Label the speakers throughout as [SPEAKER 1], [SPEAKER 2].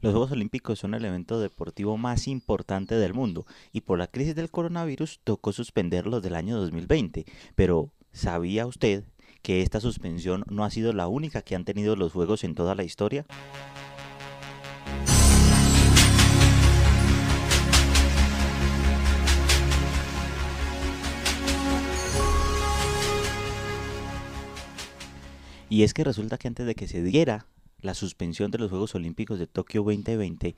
[SPEAKER 1] Los Juegos Olímpicos son el evento deportivo más importante del mundo y por la crisis del coronavirus tocó suspenderlos del año 2020. Pero, ¿sabía usted que esta suspensión no ha sido la única que han tenido los Juegos en toda la historia? Y es que resulta que antes de que se diera la suspensión de los Juegos Olímpicos de Tokio 2020,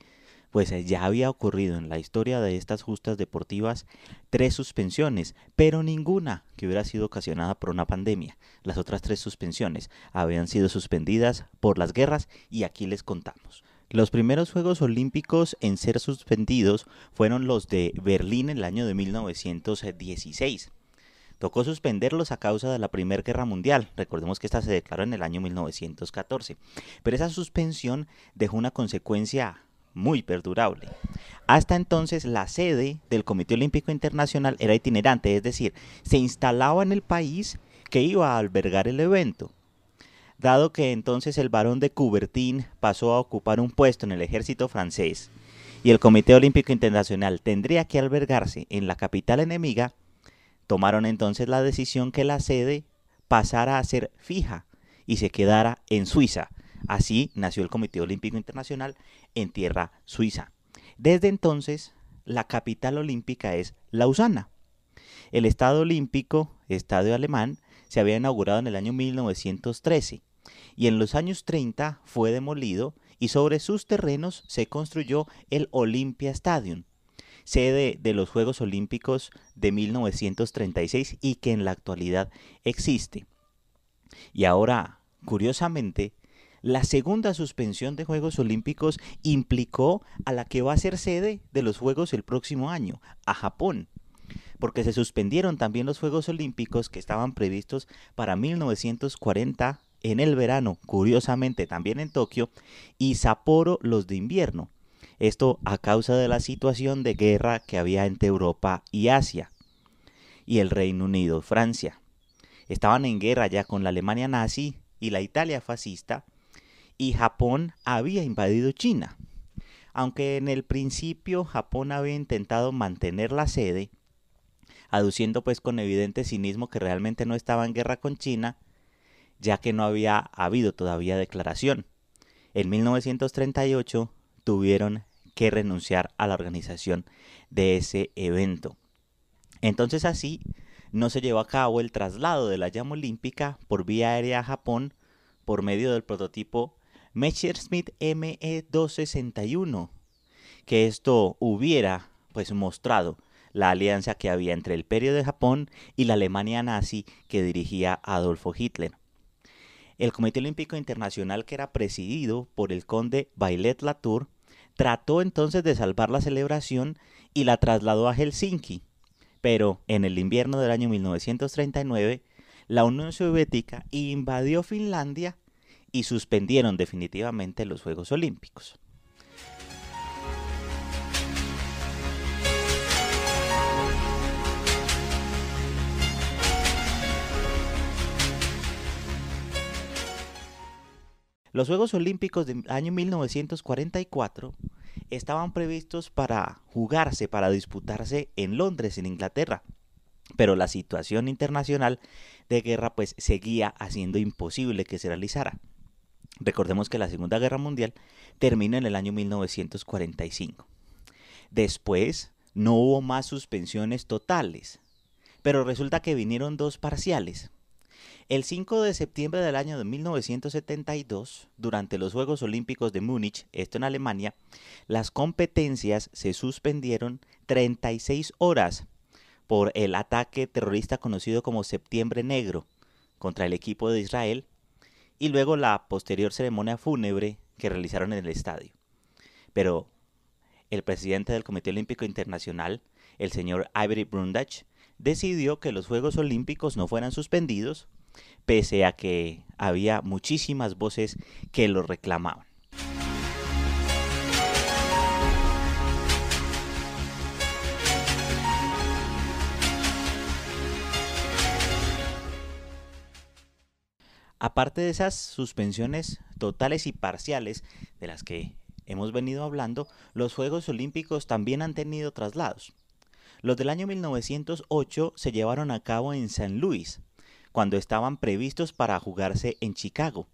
[SPEAKER 1] pues eh, ya había ocurrido en la historia de estas justas deportivas tres suspensiones, pero ninguna que hubiera sido ocasionada por una pandemia. Las otras tres suspensiones habían sido suspendidas por las guerras y aquí les contamos. Los primeros Juegos Olímpicos en ser suspendidos fueron los de Berlín en el año de 1916. Tocó suspenderlos a causa de la Primera Guerra Mundial. Recordemos que esta se declaró en el año 1914. Pero esa suspensión dejó una consecuencia muy perdurable. Hasta entonces la sede del Comité Olímpico Internacional era itinerante, es decir, se instalaba en el país que iba a albergar el evento. Dado que entonces el barón de Coubertin pasó a ocupar un puesto en el ejército francés y el Comité Olímpico Internacional tendría que albergarse en la capital enemiga, Tomaron entonces la decisión que la sede pasara a ser fija y se quedara en Suiza. Así nació el Comité Olímpico Internacional en tierra suiza. Desde entonces, la capital olímpica es Lausana. El Estado Olímpico, Estadio Alemán, se había inaugurado en el año 1913 y en los años 30 fue demolido y sobre sus terrenos se construyó el Olympia Stadium, sede de los Juegos Olímpicos de 1936 y que en la actualidad existe. Y ahora, curiosamente, la segunda suspensión de Juegos Olímpicos implicó a la que va a ser sede de los Juegos el próximo año, a Japón, porque se suspendieron también los Juegos Olímpicos que estaban previstos para 1940 en el verano, curiosamente también en Tokio, y Sapporo los de invierno. Esto a causa de la situación de guerra que había entre Europa y Asia y el Reino Unido, Francia. Estaban en guerra ya con la Alemania nazi y la Italia fascista y Japón había invadido China. Aunque en el principio Japón había intentado mantener la sede, aduciendo pues con evidente cinismo que realmente no estaba en guerra con China, ya que no había habido todavía declaración. En 1938 tuvieron que renunciar a la organización de ese evento. Entonces así no se llevó a cabo el traslado de la llama olímpica por vía aérea a Japón por medio del prototipo Messerschmitt ME-261, que esto hubiera pues mostrado la alianza que había entre el Imperio de Japón y la Alemania nazi que dirigía Adolfo Hitler. El Comité Olímpico Internacional, que era presidido por el conde Bailet Latour, trató entonces de salvar la celebración y la trasladó a Helsinki. Pero en el invierno del año 1939, la Unión Soviética invadió Finlandia y suspendieron definitivamente los Juegos Olímpicos. Los Juegos Olímpicos del año 1944 estaban previstos para jugarse, para disputarse en Londres, en Inglaterra. Pero la situación internacional de guerra pues seguía haciendo imposible que se realizara. Recordemos que la Segunda Guerra Mundial terminó en el año 1945. Después no hubo más suspensiones totales, pero resulta que vinieron dos parciales. El 5 de septiembre del año de 1972, durante los Juegos Olímpicos de Múnich, esto en Alemania, las competencias se suspendieron 36 horas por el ataque terrorista conocido como Septiembre Negro contra el equipo de Israel y luego la posterior ceremonia fúnebre que realizaron en el estadio. Pero el presidente del Comité Olímpico Internacional, el señor Ivory Brundage, decidió que los Juegos Olímpicos no fueran suspendidos pese a que había muchísimas voces que lo reclamaban. Aparte de esas suspensiones totales y parciales de las que hemos venido hablando, los Juegos Olímpicos también han tenido traslados. Los del año 1908 se llevaron a cabo en San Luis, cuando estaban previstos para jugarse en Chicago.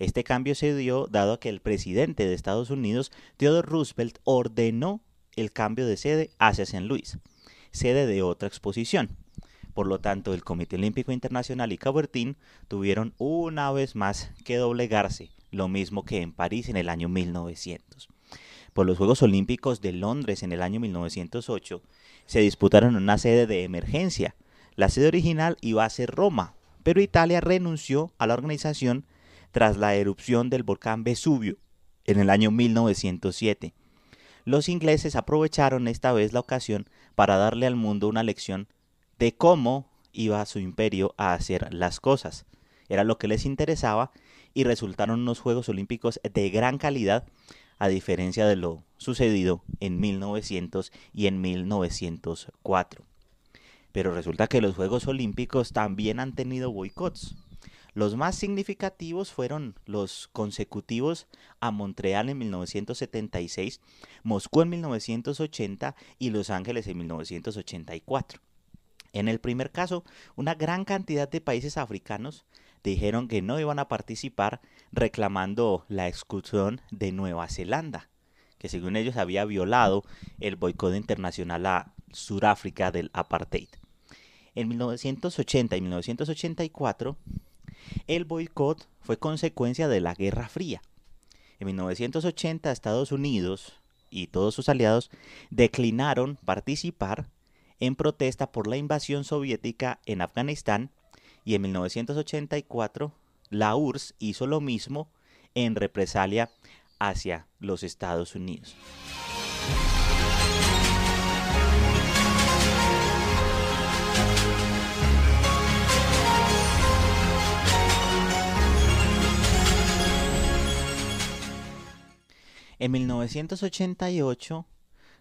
[SPEAKER 1] Este cambio se dio dado que el presidente de Estados Unidos, Theodore Roosevelt, ordenó el cambio de sede hacia San Luis, sede de otra exposición. Por lo tanto, el Comité Olímpico Internacional y Cabertín tuvieron una vez más que doblegarse, lo mismo que en París en el año 1900. Por los Juegos Olímpicos de Londres en el año 1908 se disputaron en una sede de emergencia. La sede original iba a ser Roma, pero Italia renunció a la organización tras la erupción del volcán Vesubio en el año 1907. Los ingleses aprovecharon esta vez la ocasión para darle al mundo una lección de cómo iba su imperio a hacer las cosas. Era lo que les interesaba y resultaron unos Juegos Olímpicos de gran calidad, a diferencia de lo sucedido en 1900 y en 1904. Pero resulta que los Juegos Olímpicos también han tenido boicots. Los más significativos fueron los consecutivos a Montreal en 1976, Moscú en 1980 y Los Ángeles en 1984. En el primer caso, una gran cantidad de países africanos dijeron que no iban a participar reclamando la exclusión de Nueva Zelanda, que según ellos había violado el boicot internacional a Sudáfrica del apartheid. En 1980 y 1984, el boicot fue consecuencia de la Guerra Fría. En 1980 Estados Unidos y todos sus aliados declinaron participar en protesta por la invasión soviética en Afganistán y en 1984 la URSS hizo lo mismo en represalia hacia los Estados Unidos. En 1988,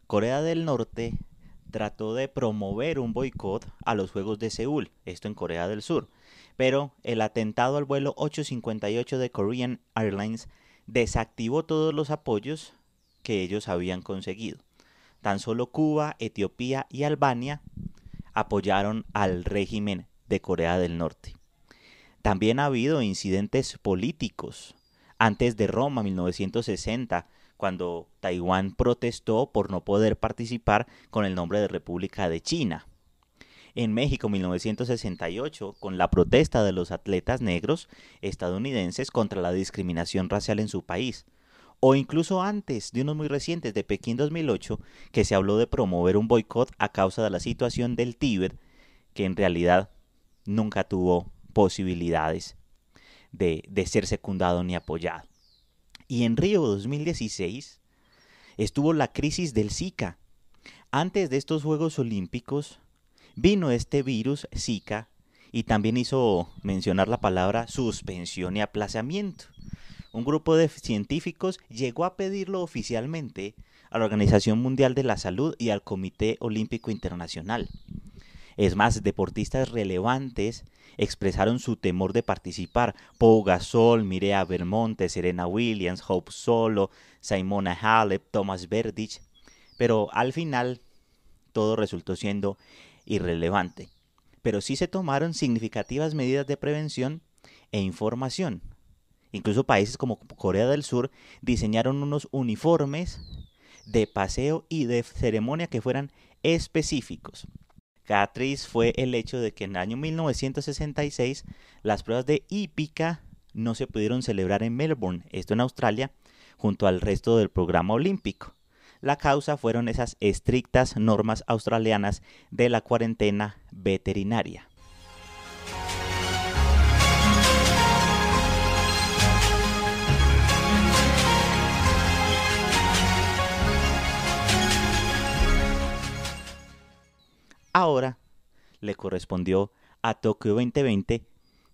[SPEAKER 1] Corea del Norte trató de promover un boicot a los Juegos de Seúl, esto en Corea del Sur, pero el atentado al vuelo 858 de Korean Airlines desactivó todos los apoyos que ellos habían conseguido. Tan solo Cuba, Etiopía y Albania apoyaron al régimen de Corea del Norte. También ha habido incidentes políticos. Antes de Roma, 1960, cuando Taiwán protestó por no poder participar con el nombre de República de China. En México 1968, con la protesta de los atletas negros estadounidenses contra la discriminación racial en su país. O incluso antes de unos muy recientes de Pekín 2008, que se habló de promover un boicot a causa de la situación del Tíbet, que en realidad nunca tuvo posibilidades de, de ser secundado ni apoyado. Y en Río 2016 estuvo la crisis del Zika. Antes de estos Juegos Olímpicos vino este virus Zika y también hizo mencionar la palabra suspensión y aplazamiento. Un grupo de científicos llegó a pedirlo oficialmente a la Organización Mundial de la Salud y al Comité Olímpico Internacional. Es más, deportistas relevantes expresaron su temor de participar. Pau Gasol, Mirea Vermonte, Serena Williams, Hope Solo, Simona Halep, Thomas Verdich. Pero al final todo resultó siendo irrelevante. Pero sí se tomaron significativas medidas de prevención e información. Incluso países como Corea del Sur diseñaron unos uniformes de paseo y de ceremonia que fueran específicos. Catriz fue el hecho de que en el año 1966 las pruebas de hípica no se pudieron celebrar en Melbourne, esto en Australia, junto al resto del programa olímpico. La causa fueron esas estrictas normas australianas de la cuarentena veterinaria. Ahora le correspondió a Tokio 2020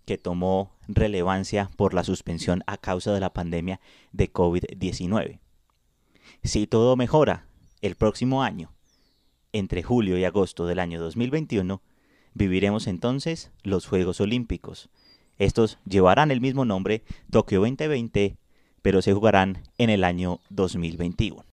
[SPEAKER 1] que tomó relevancia por la suspensión a causa de la pandemia de COVID-19. Si todo mejora el próximo año, entre julio y agosto del año 2021, viviremos entonces los Juegos Olímpicos. Estos llevarán el mismo nombre Tokio 2020 pero se jugarán en el año 2021.